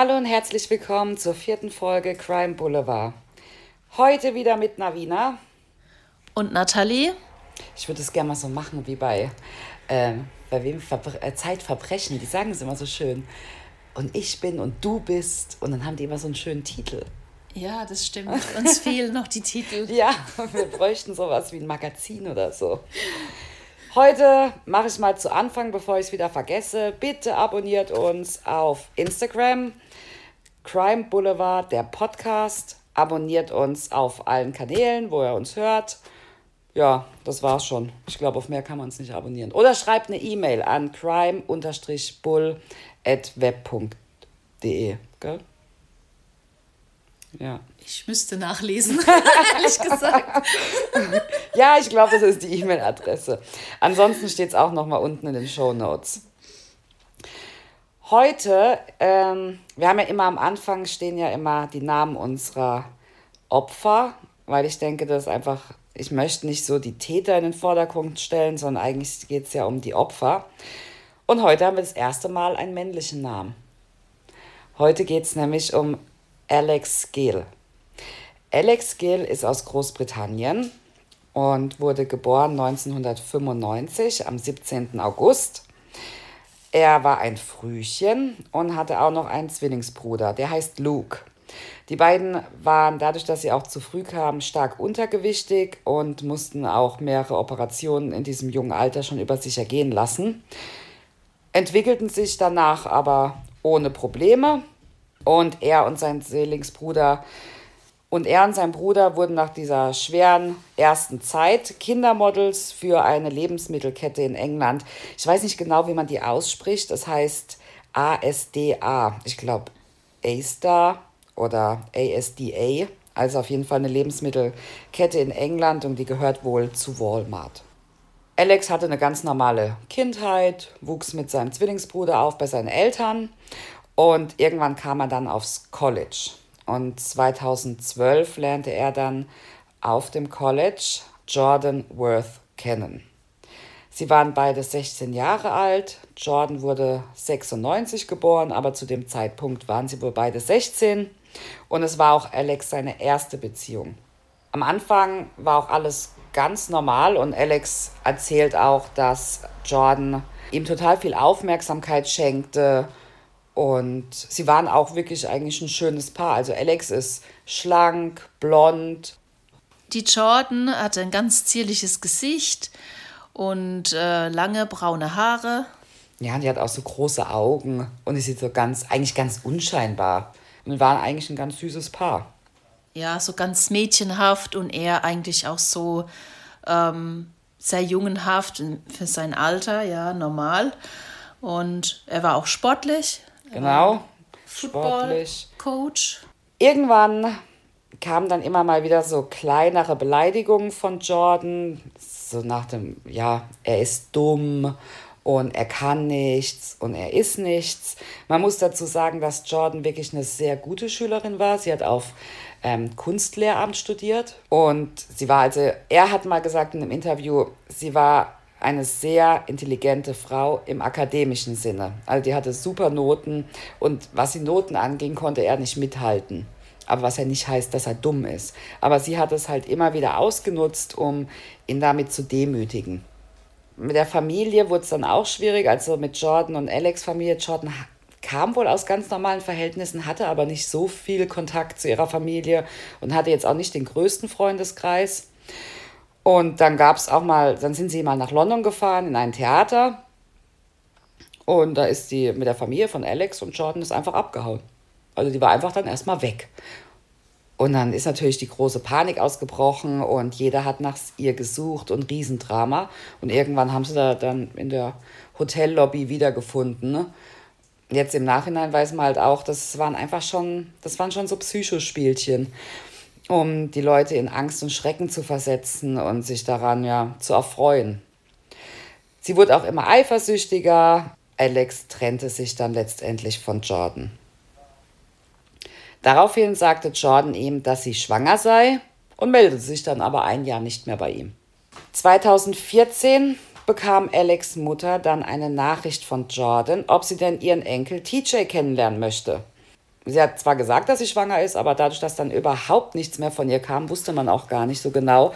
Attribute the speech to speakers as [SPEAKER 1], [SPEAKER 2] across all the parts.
[SPEAKER 1] Hallo und herzlich willkommen zur vierten Folge Crime Boulevard. Heute wieder mit Navina.
[SPEAKER 2] Und Nathalie.
[SPEAKER 1] Ich würde es gerne mal so machen wie bei, äh, bei wem Verbre äh, Zeitverbrechen. Die sagen es immer so schön. Und ich bin und du bist. Und dann haben die immer so einen schönen Titel.
[SPEAKER 2] Ja, das stimmt. Uns fehlen noch die Titel.
[SPEAKER 1] Ja, wir bräuchten sowas wie ein Magazin oder so. Heute mache ich mal zu Anfang, bevor ich es wieder vergesse. Bitte abonniert uns auf Instagram, Crime Boulevard, der Podcast. Abonniert uns auf allen Kanälen, wo ihr uns hört. Ja, das war's schon. Ich glaube, auf mehr kann man uns nicht abonnieren. Oder schreibt eine E-Mail an crime-bull.web.de. Gell?
[SPEAKER 2] Ja. Ich müsste nachlesen, ehrlich gesagt.
[SPEAKER 1] ja, ich glaube, das ist die E-Mail-Adresse. Ansonsten steht es auch nochmal unten in den Show Notes. Heute, ähm, wir haben ja immer am Anfang stehen ja immer die Namen unserer Opfer, weil ich denke, das ist einfach, ich möchte nicht so die Täter in den Vordergrund stellen, sondern eigentlich geht es ja um die Opfer. Und heute haben wir das erste Mal einen männlichen Namen. Heute geht es nämlich um Alex Gill. Alex Gill ist aus Großbritannien und wurde geboren 1995 am 17. August. Er war ein Frühchen und hatte auch noch einen Zwillingsbruder, der heißt Luke. Die beiden waren dadurch, dass sie auch zu früh kamen, stark untergewichtig und mussten auch mehrere Operationen in diesem jungen Alter schon über sich ergehen lassen. Entwickelten sich danach aber ohne Probleme und er und sein Zwillingsbruder und er und sein Bruder wurden nach dieser schweren ersten Zeit Kindermodels für eine Lebensmittelkette in England. Ich weiß nicht genau, wie man die ausspricht. Das heißt ASDA. Ich glaube A-Star oder ASDA. Also auf jeden Fall eine Lebensmittelkette in England und die gehört wohl zu Walmart. Alex hatte eine ganz normale Kindheit, wuchs mit seinem Zwillingsbruder auf bei seinen Eltern und irgendwann kam er dann aufs College. Und 2012 lernte er dann auf dem College Jordan Worth kennen. Sie waren beide 16 Jahre alt. Jordan wurde 96 geboren, aber zu dem Zeitpunkt waren sie wohl beide 16. Und es war auch Alex seine erste Beziehung. Am Anfang war auch alles ganz normal und Alex erzählt auch, dass Jordan ihm total viel Aufmerksamkeit schenkte und sie waren auch wirklich eigentlich ein schönes Paar. Also Alex ist schlank, blond.
[SPEAKER 2] Die Jordan hatte ein ganz zierliches Gesicht und äh, lange braune Haare.
[SPEAKER 1] Ja, die hat auch so große Augen und sie sieht so ganz, eigentlich ganz unscheinbar. Und waren eigentlich ein ganz süßes Paar.
[SPEAKER 2] Ja, so ganz mädchenhaft und er eigentlich auch so ähm, sehr jungenhaft für sein Alter, ja, normal. Und er war auch sportlich,
[SPEAKER 1] Genau. Sportlich. Coach. Irgendwann kamen dann immer mal wieder so kleinere Beleidigungen von Jordan. So nach dem, ja, er ist dumm und er kann nichts und er ist nichts. Man muss dazu sagen, dass Jordan wirklich eine sehr gute Schülerin war. Sie hat auf ähm, Kunstlehramt studiert und sie war also, er hat mal gesagt in einem Interview, sie war eine sehr intelligente Frau im akademischen Sinne. Also die hatte super Noten und was die Noten anging, konnte er nicht mithalten. Aber was ja nicht heißt, dass er dumm ist. Aber sie hat es halt immer wieder ausgenutzt, um ihn damit zu demütigen. Mit der Familie wurde es dann auch schwierig, also mit Jordan und Alex Familie. Jordan kam wohl aus ganz normalen Verhältnissen, hatte aber nicht so viel Kontakt zu ihrer Familie und hatte jetzt auch nicht den größten Freundeskreis. Und dann gab es auch mal, dann sind sie mal nach London gefahren in ein Theater. Und da ist sie mit der Familie von Alex und Jordan ist einfach abgehauen. Also die war einfach dann erstmal weg. Und dann ist natürlich die große Panik ausgebrochen und jeder hat nach ihr gesucht und Riesendrama. Und irgendwann haben sie da dann in der Hotellobby wiedergefunden. Jetzt im Nachhinein weiß man halt auch, das waren einfach schon, das waren schon so Psychospielchen um die Leute in Angst und Schrecken zu versetzen und sich daran ja zu erfreuen. Sie wurde auch immer eifersüchtiger. Alex trennte sich dann letztendlich von Jordan. Daraufhin sagte Jordan ihm, dass sie schwanger sei und meldete sich dann aber ein Jahr nicht mehr bei ihm. 2014 bekam Alex Mutter dann eine Nachricht von Jordan, ob sie denn ihren Enkel TJ kennenlernen möchte. Sie hat zwar gesagt, dass sie schwanger ist, aber dadurch, dass dann überhaupt nichts mehr von ihr kam, wusste man auch gar nicht so genau,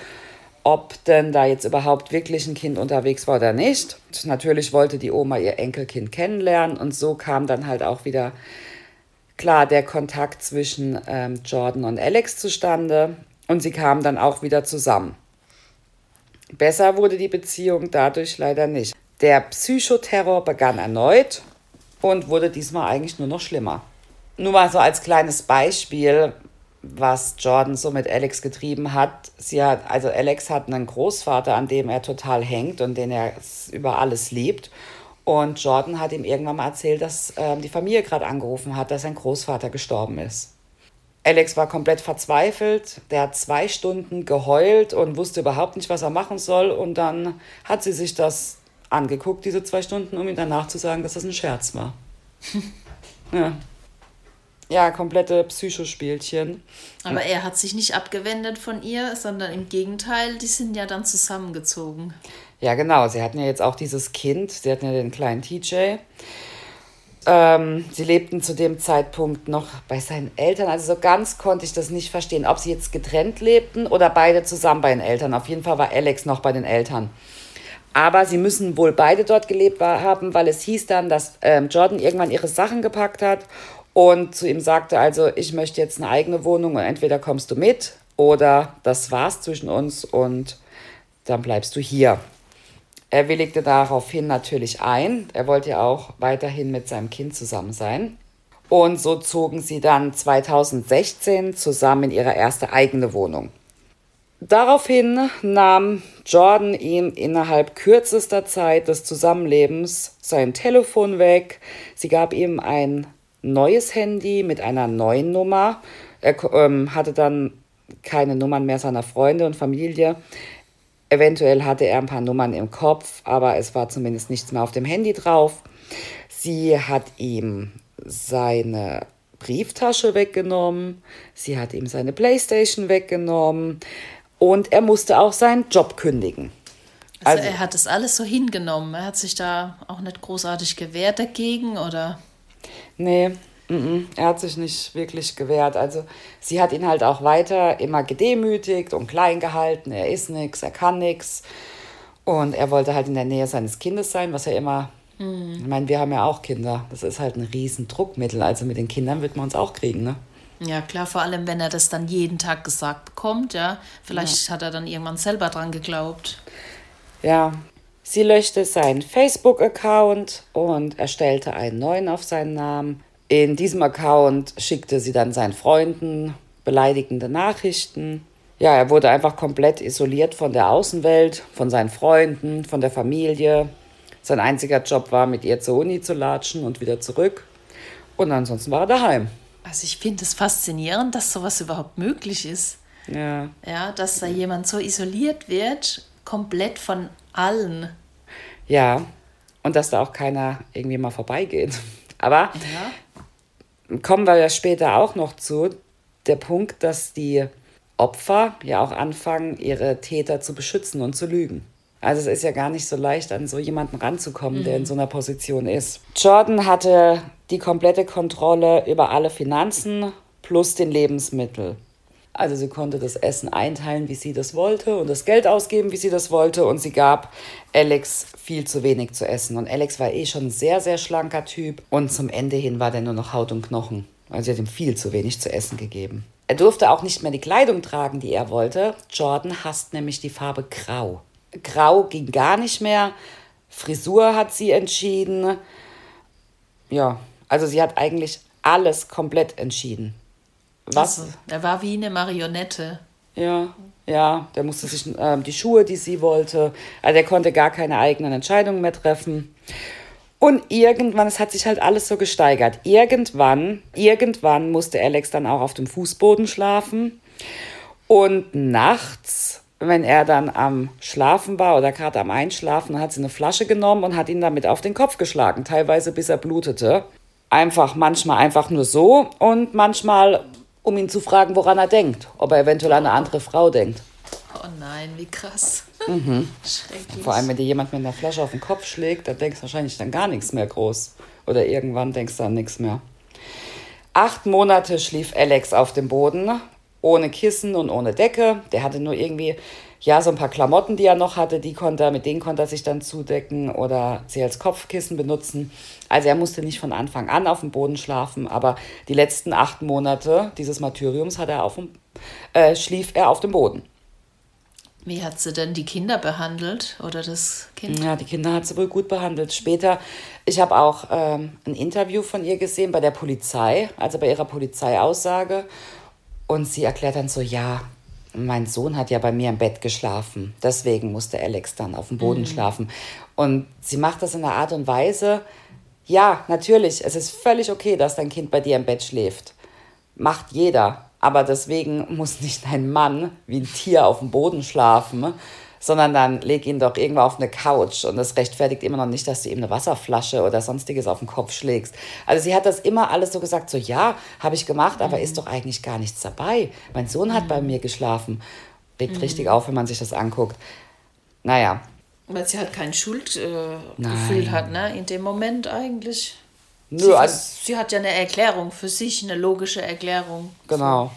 [SPEAKER 1] ob denn da jetzt überhaupt wirklich ein Kind unterwegs war oder nicht. Und natürlich wollte die Oma ihr Enkelkind kennenlernen und so kam dann halt auch wieder klar der Kontakt zwischen ähm, Jordan und Alex zustande und sie kamen dann auch wieder zusammen. Besser wurde die Beziehung dadurch leider nicht. Der Psychoterror begann erneut und wurde diesmal eigentlich nur noch schlimmer. Nur mal so als kleines Beispiel, was Jordan so mit Alex getrieben hat. Sie hat, also Alex hat einen Großvater, an dem er total hängt und den er über alles liebt. Und Jordan hat ihm irgendwann mal erzählt, dass ähm, die Familie gerade angerufen hat, dass sein Großvater gestorben ist. Alex war komplett verzweifelt. Der hat zwei Stunden geheult und wusste überhaupt nicht, was er machen soll. Und dann hat sie sich das angeguckt, diese zwei Stunden, um ihm danach zu sagen, dass das ein Scherz war. ja. Ja, komplette Psychospielchen.
[SPEAKER 2] Aber er hat sich nicht abgewendet von ihr, sondern im Gegenteil, die sind ja dann zusammengezogen.
[SPEAKER 1] Ja, genau. Sie hatten ja jetzt auch dieses Kind, sie hatten ja den kleinen TJ. Ähm, sie lebten zu dem Zeitpunkt noch bei seinen Eltern. Also so ganz konnte ich das nicht verstehen, ob sie jetzt getrennt lebten oder beide zusammen bei den Eltern. Auf jeden Fall war Alex noch bei den Eltern. Aber sie müssen wohl beide dort gelebt haben, weil es hieß dann, dass ähm, Jordan irgendwann ihre Sachen gepackt hat und zu ihm sagte also, ich möchte jetzt eine eigene Wohnung und entweder kommst du mit oder das war's zwischen uns und dann bleibst du hier. Er willigte daraufhin natürlich ein. Er wollte ja auch weiterhin mit seinem Kind zusammen sein. Und so zogen sie dann 2016 zusammen in ihre erste eigene Wohnung. Daraufhin nahm Jordan ihm innerhalb kürzester Zeit des Zusammenlebens sein Telefon weg. Sie gab ihm ein neues Handy mit einer neuen Nummer. Er ähm, hatte dann keine Nummern mehr seiner Freunde und Familie. Eventuell hatte er ein paar Nummern im Kopf, aber es war zumindest nichts mehr auf dem Handy drauf. Sie hat ihm seine Brieftasche weggenommen, sie hat ihm seine Playstation weggenommen und er musste auch seinen Job kündigen.
[SPEAKER 2] Also, also er hat das alles so hingenommen. Er hat sich da auch nicht großartig gewehrt dagegen, oder?
[SPEAKER 1] Nee, mm -mm, er hat sich nicht wirklich gewehrt. Also sie hat ihn halt auch weiter immer gedemütigt und klein gehalten. Er ist nichts, er kann nichts. Und er wollte halt in der Nähe seines Kindes sein, was er immer. Mhm. Ich meine, wir haben ja auch Kinder. Das ist halt ein riesen Druckmittel. Also mit den Kindern wird man uns auch kriegen, ne?
[SPEAKER 2] Ja, klar, vor allem wenn er das dann jeden Tag gesagt bekommt, ja. Vielleicht ja. hat er dann irgendwann selber dran geglaubt.
[SPEAKER 1] Ja, Sie löschte seinen Facebook-Account und erstellte einen neuen auf seinen Namen. In diesem Account schickte sie dann seinen Freunden beleidigende Nachrichten. Ja, er wurde einfach komplett isoliert von der Außenwelt, von seinen Freunden, von der Familie. Sein einziger Job war, mit ihr zur Uni zu latschen und wieder zurück. Und ansonsten war er daheim.
[SPEAKER 2] Also ich finde es faszinierend, dass sowas überhaupt möglich ist. Ja. Ja, dass da jemand so isoliert wird, komplett von allen.
[SPEAKER 1] Ja, und dass da auch keiner irgendwie mal vorbeigeht. Aber ja. kommen wir ja später auch noch zu, der Punkt, dass die Opfer ja auch anfangen, ihre Täter zu beschützen und zu lügen. Also es ist ja gar nicht so leicht, an so jemanden ranzukommen, mhm. der in mhm. so einer Position ist. Jordan hatte die komplette Kontrolle über alle Finanzen plus den Lebensmittel. Also sie konnte das Essen einteilen, wie sie das wollte und das Geld ausgeben, wie sie das wollte. Und sie gab Alex viel zu wenig zu essen. Und Alex war eh schon ein sehr, sehr schlanker Typ. Und zum Ende hin war der nur noch Haut und Knochen. Also sie hat ihm viel zu wenig zu essen gegeben. Er durfte auch nicht mehr die Kleidung tragen, die er wollte. Jordan hasst nämlich die Farbe Grau. Grau ging gar nicht mehr. Frisur hat sie entschieden. Ja, also sie hat eigentlich alles komplett entschieden.
[SPEAKER 2] Was? Also, er war wie eine Marionette.
[SPEAKER 1] Ja, ja, der musste sich äh, die Schuhe, die sie wollte, also er konnte gar keine eigenen Entscheidungen mehr treffen. Und irgendwann, es hat sich halt alles so gesteigert. Irgendwann, irgendwann musste Alex dann auch auf dem Fußboden schlafen. Und nachts, wenn er dann am Schlafen war oder gerade am Einschlafen, hat sie eine Flasche genommen und hat ihn damit auf den Kopf geschlagen, teilweise bis er blutete. Einfach, manchmal einfach nur so und manchmal um ihn zu fragen, woran er denkt, ob er eventuell an eine andere Frau denkt.
[SPEAKER 2] Oh nein, wie krass.
[SPEAKER 1] Mhm. Schrecklich. Vor allem, wenn dir jemand mit einer Flasche auf den Kopf schlägt, dann denkst du wahrscheinlich dann gar nichts mehr groß. Oder irgendwann denkst du an nichts mehr. Acht Monate schlief Alex auf dem Boden, ohne Kissen und ohne Decke. Der hatte nur irgendwie, ja, so ein paar Klamotten, die er noch hatte, die konnte er, mit denen konnte er sich dann zudecken oder sie als Kopfkissen benutzen. Also er musste nicht von Anfang an auf dem Boden schlafen, aber die letzten acht Monate dieses Martyriums hat er auf dem, äh, schlief er auf dem Boden.
[SPEAKER 2] Wie hat sie denn die Kinder behandelt oder das Kind?
[SPEAKER 1] Ja, die Kinder hat sie wohl gut behandelt. Später, ich habe auch ähm, ein Interview von ihr gesehen bei der Polizei, also bei ihrer Polizeiaussage. Und sie erklärt dann so, ja, mein Sohn hat ja bei mir im Bett geschlafen. Deswegen musste Alex dann auf dem Boden mhm. schlafen. Und sie macht das in einer Art und Weise, ja, natürlich, es ist völlig okay, dass dein Kind bei dir im Bett schläft. Macht jeder. Aber deswegen muss nicht ein Mann wie ein Tier auf dem Boden schlafen, sondern dann leg ihn doch irgendwo auf eine Couch. Und das rechtfertigt immer noch nicht, dass du ihm eine Wasserflasche oder sonstiges auf den Kopf schlägst. Also sie hat das immer alles so gesagt, so ja, habe ich gemacht, aber ist doch eigentlich gar nichts dabei. Mein Sohn hat bei mir geschlafen. Regt mhm. richtig auf, wenn man sich das anguckt. Naja.
[SPEAKER 2] Weil sie halt kein Schuldgefühl äh, hat, ne? In dem Moment eigentlich.
[SPEAKER 1] Nö,
[SPEAKER 2] sie,
[SPEAKER 1] also,
[SPEAKER 2] sie hat ja eine Erklärung für sich, eine logische Erklärung.
[SPEAKER 1] Genau.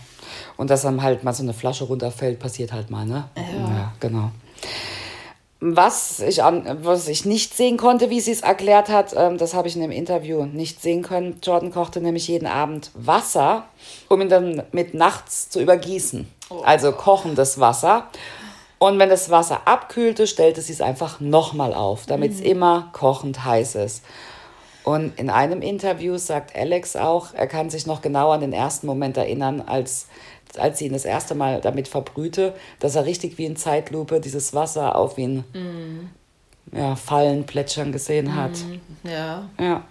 [SPEAKER 1] Und dass dann halt mal so eine Flasche runterfällt, passiert halt mal, ne?
[SPEAKER 2] Ja, ja
[SPEAKER 1] genau. Was ich, an, was ich nicht sehen konnte, wie sie es erklärt hat, ähm, das habe ich in dem Interview nicht sehen können. Jordan kochte nämlich jeden Abend Wasser, um ihn dann mit nachts zu übergießen. Oh. Also kochendes Wasser. Und wenn das Wasser abkühlte, stellte sie es einfach nochmal auf, damit es mhm. immer kochend heiß ist. Und in einem Interview sagt Alex auch, er kann sich noch genau an den ersten Moment erinnern, als, als sie ihn das erste Mal damit verbrühte, dass er richtig wie in Zeitlupe dieses Wasser auf ihn mm. ja, fallen, plätschern gesehen hat.
[SPEAKER 2] Mm, ja.
[SPEAKER 1] Ja.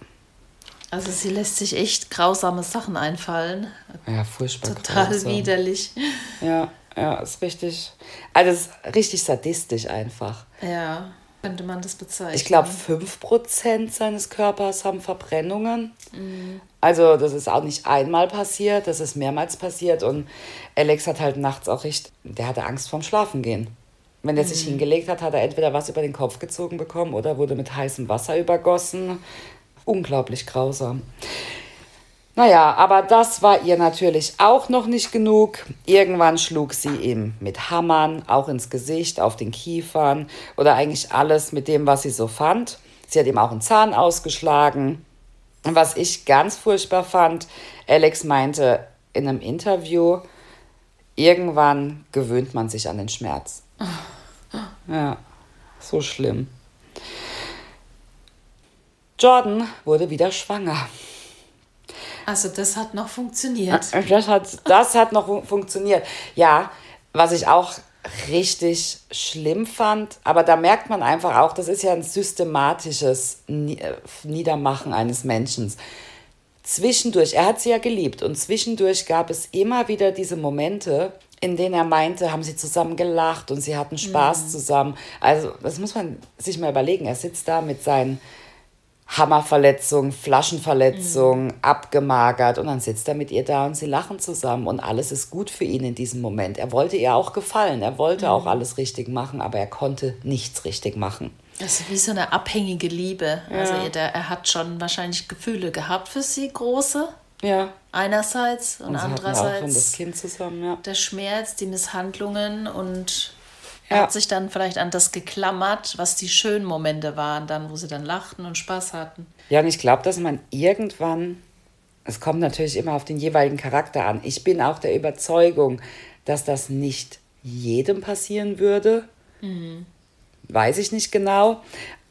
[SPEAKER 2] Also sie lässt sich echt grausame Sachen einfallen.
[SPEAKER 1] Ja, furchtbar.
[SPEAKER 2] Total grausam. widerlich.
[SPEAKER 1] Ja, ja, ist richtig. Also ist richtig sadistisch einfach.
[SPEAKER 2] Ja könnte man das bezeichnen?
[SPEAKER 1] Ich glaube, 5% seines Körpers haben Verbrennungen. Mhm. Also das ist auch nicht einmal passiert, das ist mehrmals passiert. Und Alex hat halt nachts auch richtig, der hatte Angst vorm Schlafengehen. Wenn er mhm. sich hingelegt hat, hat er entweder was über den Kopf gezogen bekommen oder wurde mit heißem Wasser übergossen. Unglaublich grausam. Naja, aber das war ihr natürlich auch noch nicht genug. Irgendwann schlug sie ihm mit Hammern auch ins Gesicht, auf den Kiefern oder eigentlich alles mit dem, was sie so fand. Sie hat ihm auch einen Zahn ausgeschlagen. Was ich ganz furchtbar fand, Alex meinte in einem Interview, irgendwann gewöhnt man sich an den Schmerz. Ja, so schlimm. Jordan wurde wieder schwanger.
[SPEAKER 2] Also das hat noch funktioniert.
[SPEAKER 1] Äh, das hat, das hat noch funktioniert. Ja, was ich auch richtig schlimm fand, aber da merkt man einfach auch, das ist ja ein systematisches äh, Niedermachen eines Menschen. Zwischendurch, er hat sie ja geliebt und zwischendurch gab es immer wieder diese Momente, in denen er meinte, haben sie zusammen gelacht und sie hatten Spaß mhm. zusammen. Also das muss man sich mal überlegen. Er sitzt da mit seinen Hammerverletzung, Flaschenverletzung, mhm. abgemagert und dann sitzt er mit ihr da und sie lachen zusammen und alles ist gut für ihn in diesem Moment. Er wollte ihr auch gefallen, er wollte mhm. auch alles richtig machen, aber er konnte nichts richtig machen.
[SPEAKER 2] Das ist wie so eine abhängige Liebe. Ja. Also er, er, hat schon wahrscheinlich Gefühle gehabt für sie, große.
[SPEAKER 1] Ja.
[SPEAKER 2] Einerseits und, und andererseits.
[SPEAKER 1] Auch das Kind zusammen, ja.
[SPEAKER 2] Der Schmerz, die Misshandlungen und er ja. hat sich dann vielleicht an das geklammert, was die schönen Momente waren, dann, wo sie dann lachten und Spaß hatten.
[SPEAKER 1] Ja, und ich glaube, dass man irgendwann, es kommt natürlich immer auf den jeweiligen Charakter an. Ich bin auch der Überzeugung, dass das nicht jedem passieren würde. Mhm. Weiß ich nicht genau.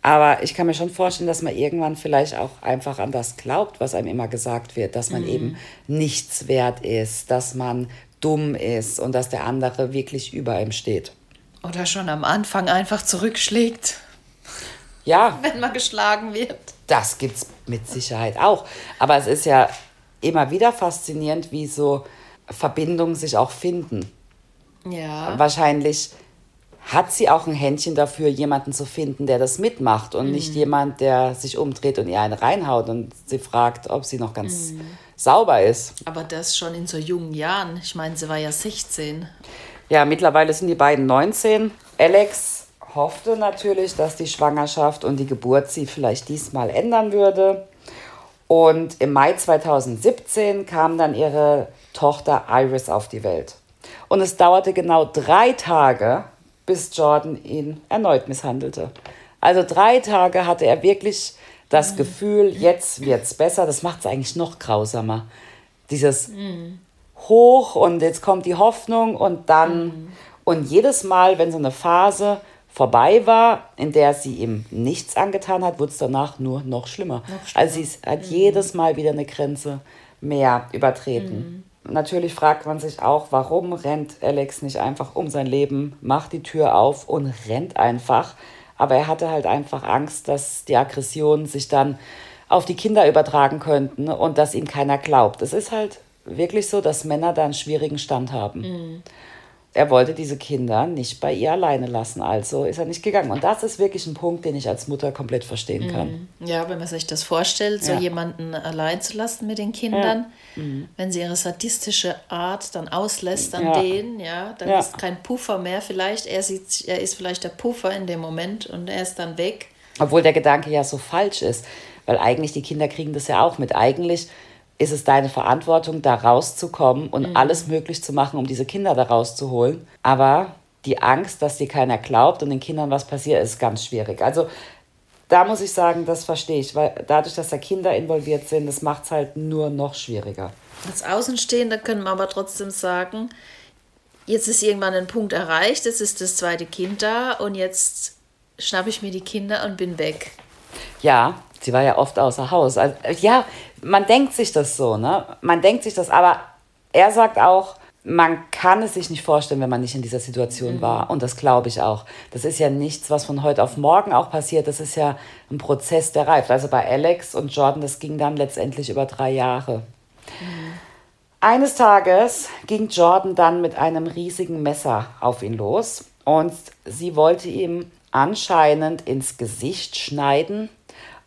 [SPEAKER 1] Aber ich kann mir schon vorstellen, dass man irgendwann vielleicht auch einfach an das glaubt, was einem immer gesagt wird, dass man mhm. eben nichts wert ist, dass man dumm ist und dass der andere wirklich über ihm steht.
[SPEAKER 2] Oder schon am Anfang einfach zurückschlägt.
[SPEAKER 1] Ja.
[SPEAKER 2] Wenn man geschlagen wird.
[SPEAKER 1] Das gibt es mit Sicherheit auch. Aber es ist ja immer wieder faszinierend, wie so Verbindungen sich auch finden.
[SPEAKER 2] Ja.
[SPEAKER 1] Wahrscheinlich hat sie auch ein Händchen dafür, jemanden zu finden, der das mitmacht und mhm. nicht jemand, der sich umdreht und ihr eine reinhaut und sie fragt, ob sie noch ganz mhm. sauber ist.
[SPEAKER 2] Aber das schon in so jungen Jahren. Ich meine, sie war ja 16.
[SPEAKER 1] Ja, mittlerweile sind die beiden 19. Alex hoffte natürlich, dass die Schwangerschaft und die Geburt sie vielleicht diesmal ändern würde. Und im Mai 2017 kam dann ihre Tochter Iris auf die Welt. Und es dauerte genau drei Tage, bis Jordan ihn erneut misshandelte. Also drei Tage hatte er wirklich das mhm. Gefühl, jetzt wird es besser. Das macht es eigentlich noch grausamer. Dieses mhm. Hoch und jetzt kommt die Hoffnung und dann. Mhm. Und jedes Mal, wenn so eine Phase vorbei war, in der sie ihm nichts angetan hat, wurde es danach nur noch schlimmer. noch schlimmer. Also sie hat mhm. jedes Mal wieder eine Grenze mehr übertreten. Mhm. Natürlich fragt man sich auch, warum rennt Alex nicht einfach um sein Leben, macht die Tür auf und rennt einfach. Aber er hatte halt einfach Angst, dass die Aggressionen sich dann auf die Kinder übertragen könnten und dass ihm keiner glaubt. Es ist halt wirklich so, dass Männer da einen schwierigen Stand haben. Mhm er wollte diese Kinder nicht bei ihr alleine lassen, also ist er nicht gegangen. Und das ist wirklich ein Punkt, den ich als Mutter komplett verstehen kann.
[SPEAKER 2] Mhm. Ja, wenn man sich das vorstellt, so ja. jemanden allein zu lassen mit den Kindern, ja. mhm. wenn sie ihre sadistische Art dann auslässt an ja. denen, ja, dann ist kein Puffer mehr vielleicht. Er, sieht, er ist vielleicht der Puffer in dem Moment und er ist dann weg.
[SPEAKER 1] Obwohl der Gedanke ja so falsch ist, weil eigentlich die Kinder kriegen das ja auch mit. Eigentlich ist es deine Verantwortung, da rauszukommen und mhm. alles möglich zu machen, um diese Kinder da rauszuholen. Aber die Angst, dass dir keiner glaubt und den Kindern was passiert, ist ganz schwierig. Also da muss ich sagen, das verstehe ich, weil dadurch, dass da Kinder involviert sind, das macht es halt nur noch schwieriger.
[SPEAKER 2] Als Außenstehender können wir aber trotzdem sagen, jetzt ist irgendwann ein Punkt erreicht, jetzt ist das zweite Kind da und jetzt schnappe ich mir die Kinder und bin weg.
[SPEAKER 1] Ja, sie war ja oft außer Haus. Also, ja, man denkt sich das so, ne? Man denkt sich das, aber er sagt auch, man kann es sich nicht vorstellen, wenn man nicht in dieser Situation mhm. war. Und das glaube ich auch. Das ist ja nichts, was von heute auf morgen auch passiert. Das ist ja ein Prozess, der reift. Also bei Alex und Jordan, das ging dann letztendlich über drei Jahre. Mhm. Eines Tages ging Jordan dann mit einem riesigen Messer auf ihn los und sie wollte ihm anscheinend ins Gesicht schneiden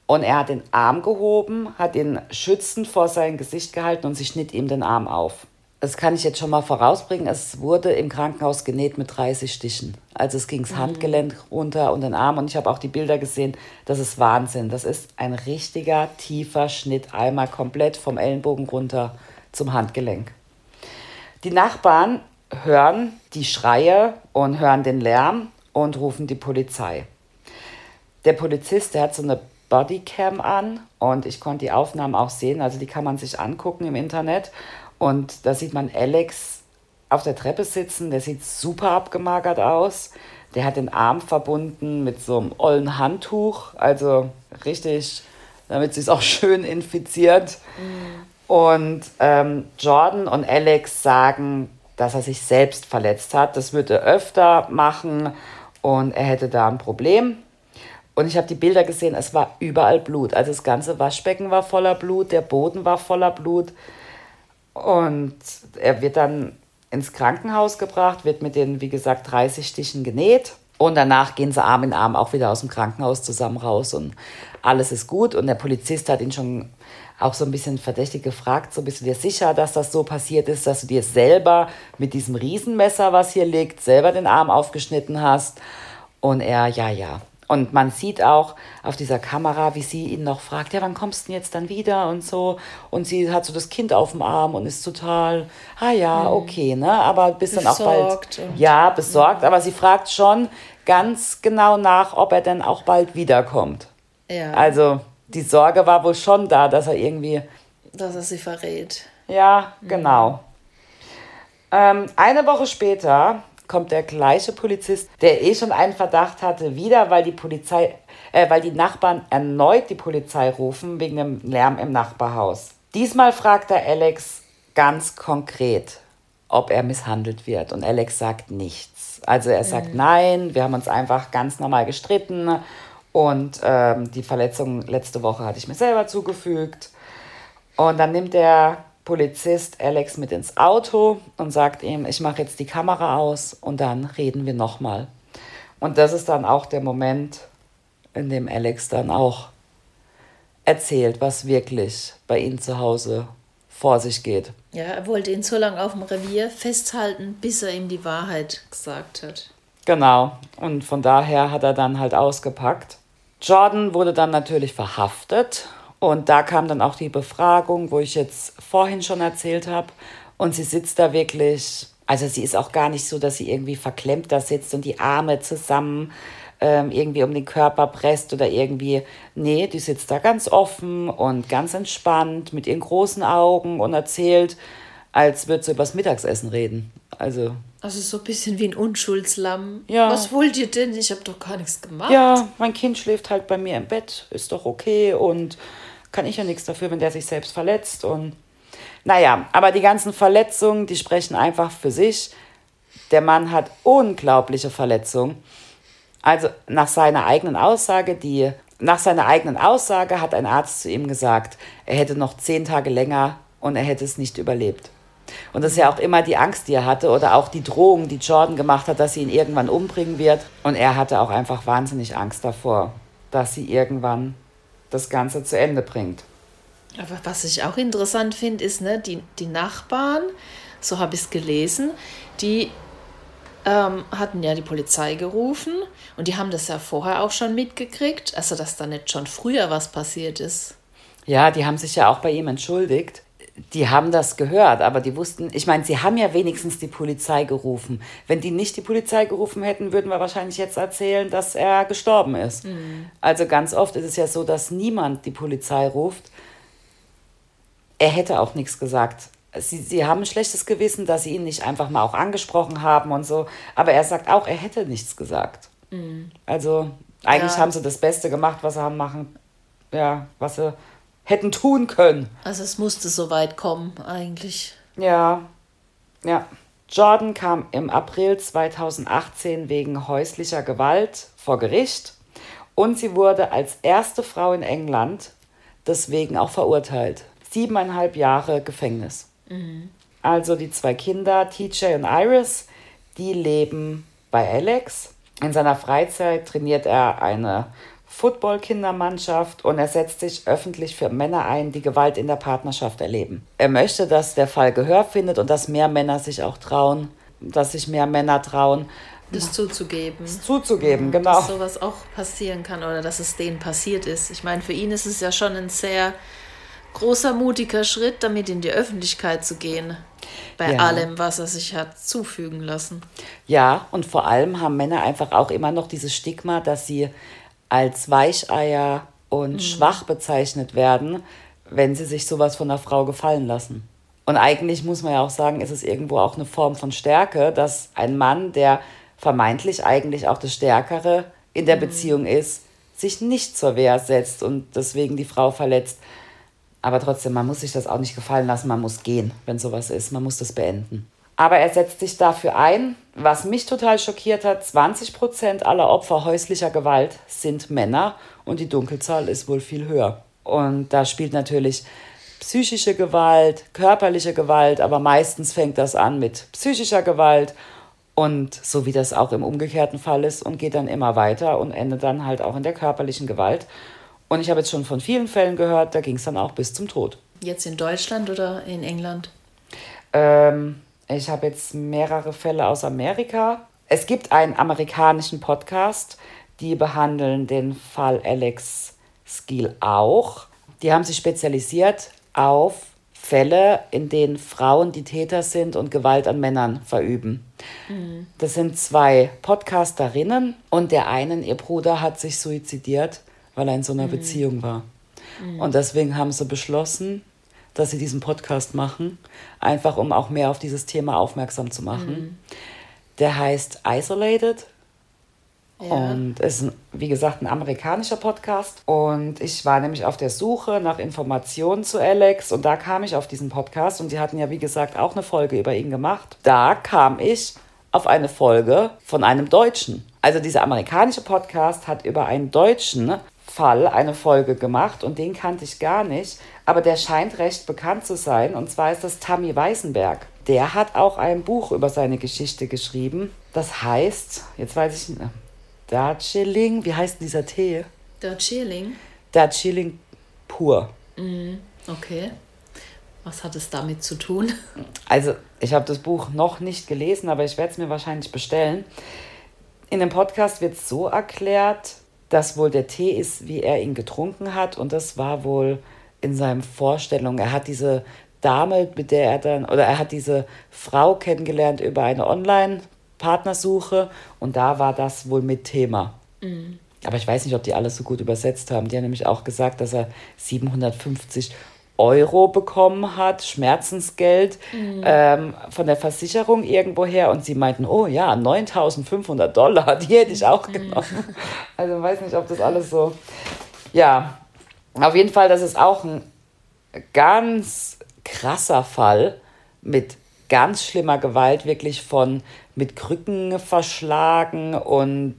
[SPEAKER 1] und er hat den Arm gehoben, hat ihn schützend vor sein Gesicht gehalten und sie schnitt ihm den Arm auf. Das kann ich jetzt schon mal vorausbringen. Es wurde im Krankenhaus genäht mit 30 Stichen. Also es ging das mhm. Handgelenk runter und den Arm. Und ich habe auch die Bilder gesehen. Das ist Wahnsinn. Das ist ein richtiger, tiefer Schnitt. Einmal komplett vom Ellenbogen runter zum Handgelenk. Die Nachbarn hören die Schreie und hören den Lärm und rufen die Polizei. Der Polizist, der hat so eine Bodycam an und ich konnte die Aufnahmen auch sehen. Also die kann man sich angucken im Internet. Und da sieht man Alex auf der Treppe sitzen. Der sieht super abgemagert aus. Der hat den Arm verbunden mit so einem ollen Handtuch. Also richtig, damit sie es auch schön infiziert. Mhm. Und ähm, Jordan und Alex sagen, dass er sich selbst verletzt hat. Das würde er öfter machen und er hätte da ein Problem. Und ich habe die Bilder gesehen, es war überall Blut. Also das ganze Waschbecken war voller Blut, der Boden war voller Blut. Und er wird dann ins Krankenhaus gebracht, wird mit den, wie gesagt, 30 Stichen genäht. Und danach gehen sie Arm in Arm auch wieder aus dem Krankenhaus zusammen raus und alles ist gut. Und der Polizist hat ihn schon auch so ein bisschen verdächtig gefragt, so bist du dir sicher, dass das so passiert ist, dass du dir selber mit diesem Riesenmesser, was hier liegt, selber den Arm aufgeschnitten hast? Und er, ja, ja. Und man sieht auch auf dieser Kamera, wie sie ihn noch fragt, ja, wann kommst du denn jetzt dann wieder und so. Und sie hat so das Kind auf dem Arm und ist total, ah ja, mhm. okay, ne? Aber bis dann auch bald. Ja, besorgt. Aber sie fragt schon ganz genau nach, ob er denn auch bald wiederkommt. Ja. Also die Sorge war wohl schon da, dass er irgendwie.
[SPEAKER 2] Dass er sie verrät.
[SPEAKER 1] Ja, mhm. genau. Ähm, eine Woche später kommt der gleiche Polizist, der eh schon einen Verdacht hatte, wieder, weil die Polizei, äh, weil die Nachbarn erneut die Polizei rufen wegen dem Lärm im Nachbarhaus. Diesmal fragt er Alex ganz konkret, ob er misshandelt wird. Und Alex sagt nichts. Also er sagt mhm. nein, wir haben uns einfach ganz normal gestritten und ähm, die Verletzung letzte Woche hatte ich mir selber zugefügt. Und dann nimmt er Polizist Alex mit ins Auto und sagt ihm, ich mache jetzt die Kamera aus und dann reden wir nochmal. Und das ist dann auch der Moment, in dem Alex dann auch erzählt, was wirklich bei ihm zu Hause vor sich geht.
[SPEAKER 2] Ja, er wollte ihn so lange auf dem Revier festhalten, bis er ihm die Wahrheit gesagt hat.
[SPEAKER 1] Genau. Und von daher hat er dann halt ausgepackt. Jordan wurde dann natürlich verhaftet Und da kam dann auch die Befragung, wo ich jetzt vorhin schon erzählt habe. Und sie sitzt da wirklich, also sie ist auch gar nicht so, dass sie irgendwie verklemmt da sitzt und die Arme zusammen ähm, irgendwie um den Körper presst oder irgendwie. Nee, die sitzt da ganz offen und ganz entspannt mit ihren großen Augen und erzählt, als würde sie übers Mittagsessen reden. Also.
[SPEAKER 2] Also so ein bisschen wie ein Unschuldslamm. Ja. Was wollt ihr denn? Ich habe doch gar nichts gemacht.
[SPEAKER 1] Ja, mein Kind schläft halt bei mir im Bett, ist doch okay und kann ich ja nichts dafür, wenn der sich selbst verletzt und naja, aber die ganzen Verletzungen, die sprechen einfach für sich. Der Mann hat unglaubliche Verletzungen. Also nach seiner eigenen Aussage, die nach seiner eigenen Aussage hat ein Arzt zu ihm gesagt, er hätte noch zehn Tage länger und er hätte es nicht überlebt. Und das ist ja auch immer die Angst, die er hatte oder auch die Drohung, die Jordan gemacht hat, dass sie ihn irgendwann umbringen wird. Und er hatte auch einfach wahnsinnig Angst davor, dass sie irgendwann das Ganze zu Ende bringt.
[SPEAKER 2] Aber was ich auch interessant finde, ist, ne, die, die Nachbarn, so habe ich es gelesen, die ähm, hatten ja die Polizei gerufen und die haben das ja vorher auch schon mitgekriegt, also dass da nicht schon früher was passiert ist.
[SPEAKER 1] Ja, die haben sich ja auch bei ihm entschuldigt. Die haben das gehört, aber die wussten, ich meine, sie haben ja wenigstens die Polizei gerufen. Wenn die nicht die Polizei gerufen hätten, würden wir wahrscheinlich jetzt erzählen, dass er gestorben ist. Mhm. Also ganz oft ist es ja so, dass niemand die Polizei ruft. Er hätte auch nichts gesagt sie, sie haben ein schlechtes Gewissen, dass sie ihn nicht einfach mal auch angesprochen haben und so. Aber er sagt auch, er hätte nichts gesagt. Mhm. Also eigentlich ja. haben sie das Beste gemacht, was sie haben machen, ja, was sie hätten tun können.
[SPEAKER 2] Also es musste so weit kommen, eigentlich.
[SPEAKER 1] Ja, ja. Jordan kam im April 2018 wegen häuslicher Gewalt vor Gericht und sie wurde als erste Frau in England deswegen auch verurteilt. Siebeneinhalb Jahre Gefängnis. Mhm. Also die zwei Kinder, TJ und Iris, die leben bei Alex. In seiner Freizeit trainiert er eine Football-Kindermannschaft und er setzt sich öffentlich für Männer ein, die Gewalt in der Partnerschaft erleben. Er möchte, dass der Fall Gehör findet und dass mehr Männer sich auch trauen, dass sich mehr Männer trauen,
[SPEAKER 2] das zuzugeben. Das
[SPEAKER 1] zuzugeben, genau.
[SPEAKER 2] Dass sowas auch passieren kann oder dass es denen passiert ist. Ich meine, für ihn ist es ja schon ein sehr großer, mutiger Schritt, damit in die Öffentlichkeit zu gehen. Bei ja. allem, was er sich hat zufügen lassen.
[SPEAKER 1] Ja, und vor allem haben Männer einfach auch immer noch dieses Stigma, dass sie als Weicheier und mhm. schwach bezeichnet werden, wenn sie sich sowas von einer Frau gefallen lassen. Und eigentlich muss man ja auch sagen, ist es irgendwo auch eine Form von Stärke, dass ein Mann, der vermeintlich eigentlich auch das Stärkere in der mhm. Beziehung ist, sich nicht zur Wehr setzt und deswegen die Frau verletzt. Aber trotzdem, man muss sich das auch nicht gefallen lassen, man muss gehen, wenn sowas ist, man muss das beenden. Aber er setzt sich dafür ein. Was mich total schockiert hat, 20 Prozent aller Opfer häuslicher Gewalt sind Männer und die Dunkelzahl ist wohl viel höher. Und da spielt natürlich psychische Gewalt, körperliche Gewalt, aber meistens fängt das an mit psychischer Gewalt und so wie das auch im umgekehrten Fall ist und geht dann immer weiter und endet dann halt auch in der körperlichen Gewalt. Und ich habe jetzt schon von vielen Fällen gehört, da ging es dann auch bis zum Tod.
[SPEAKER 2] Jetzt in Deutschland oder in England?
[SPEAKER 1] Ähm, ich habe jetzt mehrere Fälle aus Amerika. Es gibt einen amerikanischen Podcast, die behandeln den Fall Alex Skill auch. Die haben sich spezialisiert auf Fälle, in denen Frauen die Täter sind und Gewalt an Männern verüben. Mhm. Das sind zwei Podcasterinnen und der einen, ihr Bruder, hat sich suizidiert weil er in so einer mhm. Beziehung war. Mhm. Und deswegen haben sie beschlossen, dass sie diesen Podcast machen, einfach um auch mehr auf dieses Thema aufmerksam zu machen. Mhm. Der heißt Isolated. Ja. Und ist, wie gesagt, ein amerikanischer Podcast. Und ich war nämlich auf der Suche nach Informationen zu Alex und da kam ich auf diesen Podcast und die hatten ja, wie gesagt, auch eine Folge über ihn gemacht. Da kam ich auf eine Folge von einem Deutschen. Also dieser amerikanische Podcast hat über einen Deutschen Fall eine Folge gemacht und den kannte ich gar nicht, aber der scheint recht bekannt zu sein und zwar ist das Tammy Weißenberg. Der hat auch ein Buch über seine Geschichte geschrieben. Das heißt, jetzt weiß ich nicht, Darjeeling, wie heißt dieser Tee?
[SPEAKER 2] Darjeeling?
[SPEAKER 1] Darjeeling pur.
[SPEAKER 2] Mhm, okay. Was hat es damit zu tun?
[SPEAKER 1] Also, ich habe das Buch noch nicht gelesen, aber ich werde es mir wahrscheinlich bestellen. In dem Podcast wird es so erklärt, dass wohl der Tee ist, wie er ihn getrunken hat. Und das war wohl in seinen Vorstellungen. Er hat diese Dame, mit der er dann, oder er hat diese Frau kennengelernt über eine Online-Partnersuche und da war das wohl mit Thema. Mhm. Aber ich weiß nicht, ob die alles so gut übersetzt haben. Die haben nämlich auch gesagt, dass er 750 Euro bekommen hat, Schmerzensgeld mhm. ähm, von der Versicherung irgendwoher und sie meinten, oh ja, 9500 Dollar, die hätte ich auch mhm. genommen. Also weiß nicht, ob das alles so, ja, auf jeden Fall, das ist auch ein ganz krasser Fall mit ganz schlimmer Gewalt, wirklich von mit Krücken verschlagen und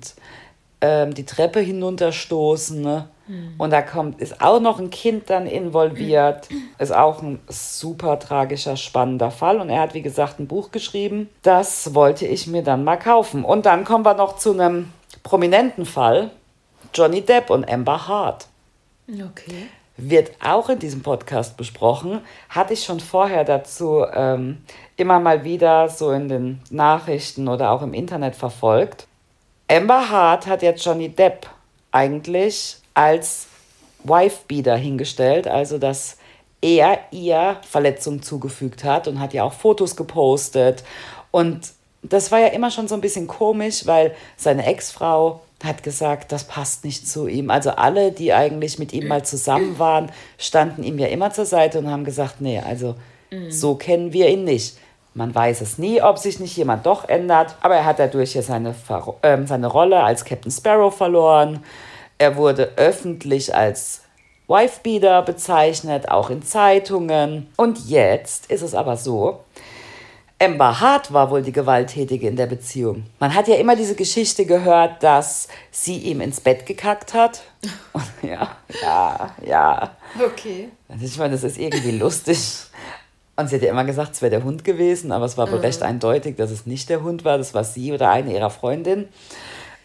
[SPEAKER 1] ähm, die Treppe hinunterstoßen. Ne? Mhm. Und da kommt, ist auch noch ein Kind dann involviert. Ist auch ein super tragischer, spannender Fall. Und er hat, wie gesagt, ein Buch geschrieben. Das wollte ich mir dann mal kaufen. Und dann kommen wir noch zu einem prominenten Fall. Johnny Depp und Amber Hart.
[SPEAKER 2] Okay.
[SPEAKER 1] Wird auch in diesem Podcast besprochen. Hatte ich schon vorher dazu ähm, immer mal wieder so in den Nachrichten oder auch im Internet verfolgt. Amber Hart hat jetzt Johnny Depp eigentlich als Wifebeater hingestellt, also dass er ihr Verletzungen zugefügt hat und hat ja auch Fotos gepostet. Und das war ja immer schon so ein bisschen komisch, weil seine Ex-Frau hat gesagt, das passt nicht zu ihm. Also alle, die eigentlich mit ihm mal zusammen waren, standen ihm ja immer zur Seite und haben gesagt, nee, also so kennen wir ihn nicht. Man weiß es nie, ob sich nicht jemand doch ändert, aber er hat dadurch ja seine, äh, seine Rolle als Captain Sparrow verloren. Er wurde öffentlich als Wifebeater bezeichnet, auch in Zeitungen. Und jetzt ist es aber so, Amber Hart war wohl die Gewalttätige in der Beziehung. Man hat ja immer diese Geschichte gehört, dass sie ihm ins Bett gekackt hat. Und ja, ja, ja.
[SPEAKER 2] Okay.
[SPEAKER 1] Also ich meine, das ist irgendwie lustig. Und sie hat ja immer gesagt, es wäre der Hund gewesen, aber es war wohl mhm. recht eindeutig, dass es nicht der Hund war, das war sie oder eine ihrer Freundinnen.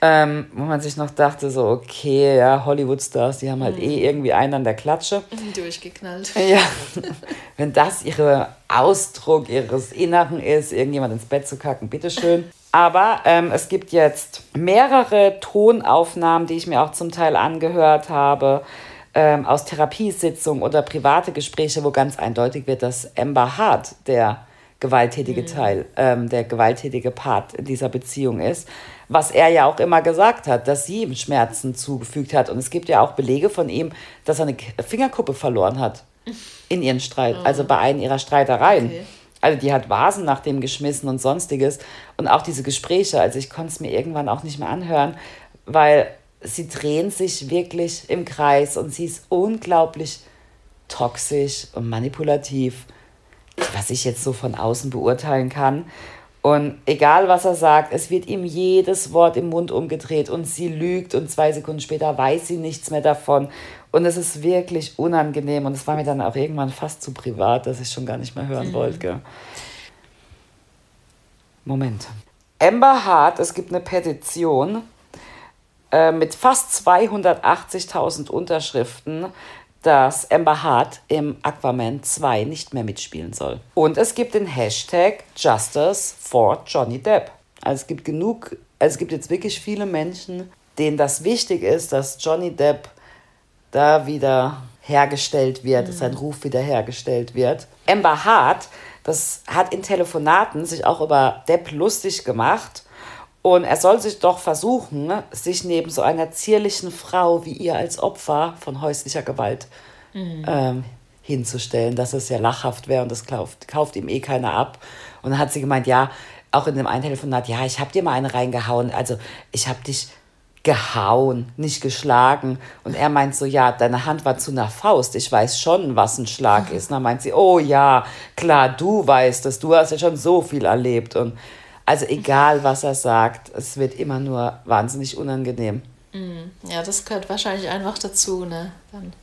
[SPEAKER 1] Ähm, wo man sich noch dachte, so, okay, ja, Hollywood-Stars, die haben halt mhm. eh irgendwie einen an der Klatsche.
[SPEAKER 2] Durchgeknallt.
[SPEAKER 1] Ja, wenn das ihr Ausdruck ihres Inneren ist, irgendjemand ins Bett zu kacken, bitteschön. Aber ähm, es gibt jetzt mehrere Tonaufnahmen, die ich mir auch zum Teil angehört habe, ähm, aus Therapiesitzungen oder private Gespräche, wo ganz eindeutig wird, dass Amber Hart der gewalttätige mhm. Teil, ähm, der gewalttätige Part in dieser Beziehung ist. Was er ja auch immer gesagt hat, dass sie ihm Schmerzen zugefügt hat. Und es gibt ja auch Belege von ihm, dass er eine Fingerkuppe verloren hat in ihren Streit, oh. also bei einem ihrer Streitereien. Okay. Also die hat Vasen nach dem geschmissen und sonstiges. Und auch diese Gespräche, also ich konnte es mir irgendwann auch nicht mehr anhören, weil sie drehen sich wirklich im Kreis und sie ist unglaublich toxisch und manipulativ, was ich jetzt so von außen beurteilen kann. Und egal was er sagt, es wird ihm jedes Wort im Mund umgedreht und sie lügt und zwei Sekunden später weiß sie nichts mehr davon. Und es ist wirklich unangenehm und es war mir dann auch irgendwann fast zu privat, dass ich schon gar nicht mehr hören mhm. wollte. Moment. Amber Hart, es gibt eine Petition, äh, mit fast 280.000 Unterschriften, dass Amber Hart im Aquaman 2 nicht mehr mitspielen soll. Und es gibt den Hashtag Justice for Johnny Depp. Also es gibt genug, also es gibt jetzt wirklich viele Menschen, denen das wichtig ist, dass Johnny Depp da wieder hergestellt wird, mhm. sein Ruf wieder hergestellt wird. Amber Hart, das hat in Telefonaten sich auch über Depp lustig gemacht und er soll sich doch versuchen, sich neben so einer zierlichen Frau wie ihr als Opfer von häuslicher Gewalt mhm. ähm, hinzustellen, dass es ja lachhaft wäre und das kauft, kauft ihm eh keiner ab. Und dann hat sie gemeint, ja, auch in dem einen Telefonat, ja, ich habe dir mal eine reingehauen, also ich habe dich gehauen, nicht geschlagen. Und er meint so, ja, deine Hand war zu einer Faust. Ich weiß schon, was ein Schlag ist. Und dann meint sie, oh ja, klar, du weißt es, du hast ja schon so viel erlebt. Und also egal, was er sagt, es wird immer nur wahnsinnig unangenehm.
[SPEAKER 2] Mm, ja, das gehört wahrscheinlich einfach dazu, ne? Dann.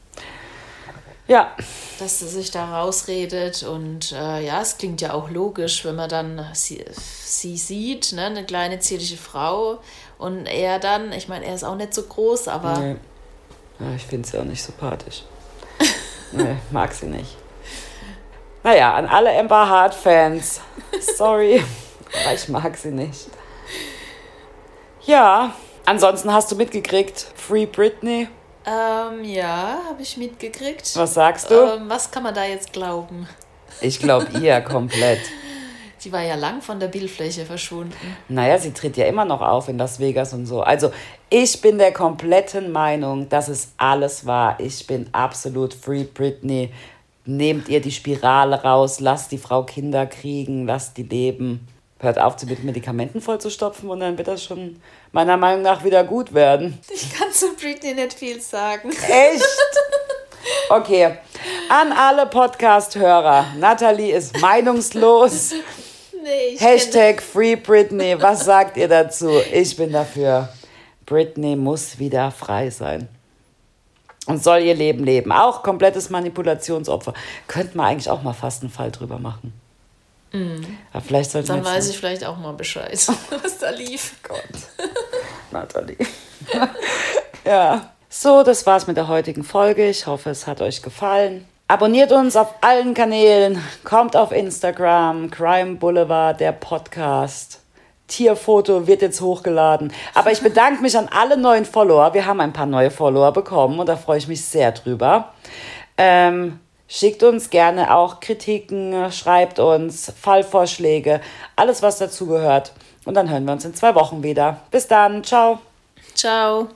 [SPEAKER 1] Ja.
[SPEAKER 2] Dass er sich da rausredet und äh, ja, es klingt ja auch logisch, wenn man dann sie, sie sieht, ne? eine kleine zierliche Frau und er dann, ich meine, er ist auch nicht so groß, aber. Nee.
[SPEAKER 1] Ja, ich finde sie auch nicht sympathisch. nee, mag sie nicht. Naja, an alle Amber Hart-Fans, sorry. Aber ich mag sie nicht. Ja, Ansonsten hast du mitgekriegt, Free Britney.
[SPEAKER 2] Ähm, ja, habe ich mitgekriegt.
[SPEAKER 1] Was sagst du?
[SPEAKER 2] Ähm, was kann man da jetzt glauben?
[SPEAKER 1] Ich glaube ihr komplett.
[SPEAKER 2] Sie war ja lang von der Bildfläche verschwunden.
[SPEAKER 1] Naja, sie tritt ja immer noch auf in Las Vegas und so. Also ich bin der kompletten Meinung, dass es alles war. Ich bin absolut Free Britney. Nehmt ihr die Spirale raus, lasst die Frau Kinder kriegen, lasst die leben. Hört auf, sie mit Medikamenten vollzustopfen und dann wird das schon meiner Meinung nach wieder gut werden.
[SPEAKER 2] Ich kann zu Britney nicht viel sagen.
[SPEAKER 1] Echt? Okay. An alle Podcast-Hörer. Natalie ist meinungslos. Nee, Hashtag Free Britney. Was sagt ihr dazu? Ich bin dafür. Britney muss wieder frei sein. Und soll ihr Leben leben. Auch komplettes Manipulationsopfer. Könnte man eigentlich auch mal fast einen Fall drüber machen.
[SPEAKER 2] Mhm. Aber vielleicht Dann weiß ich vielleicht auch mal Bescheid, was da lief. Gott.
[SPEAKER 1] Nathalie. ja. So, das war's mit der heutigen Folge. Ich hoffe, es hat euch gefallen. Abonniert uns auf allen Kanälen. Kommt auf Instagram, Crime Boulevard, der Podcast. Tierfoto wird jetzt hochgeladen. Aber ich bedanke mich an alle neuen Follower. Wir haben ein paar neue Follower bekommen und da freue ich mich sehr drüber. Ähm, schickt uns gerne auch Kritiken, schreibt uns Fallvorschläge, alles was dazugehört. Und dann hören wir uns in zwei Wochen wieder. Bis dann. Ciao.
[SPEAKER 2] Ciao.